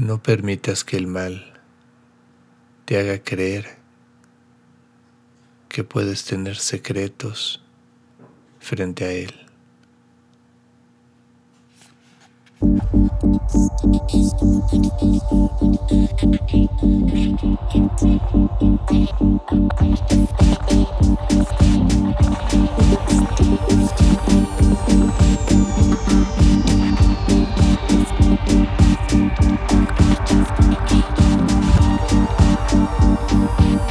No permitas que el mal te haga creer que puedes tener secretos frente a él. Música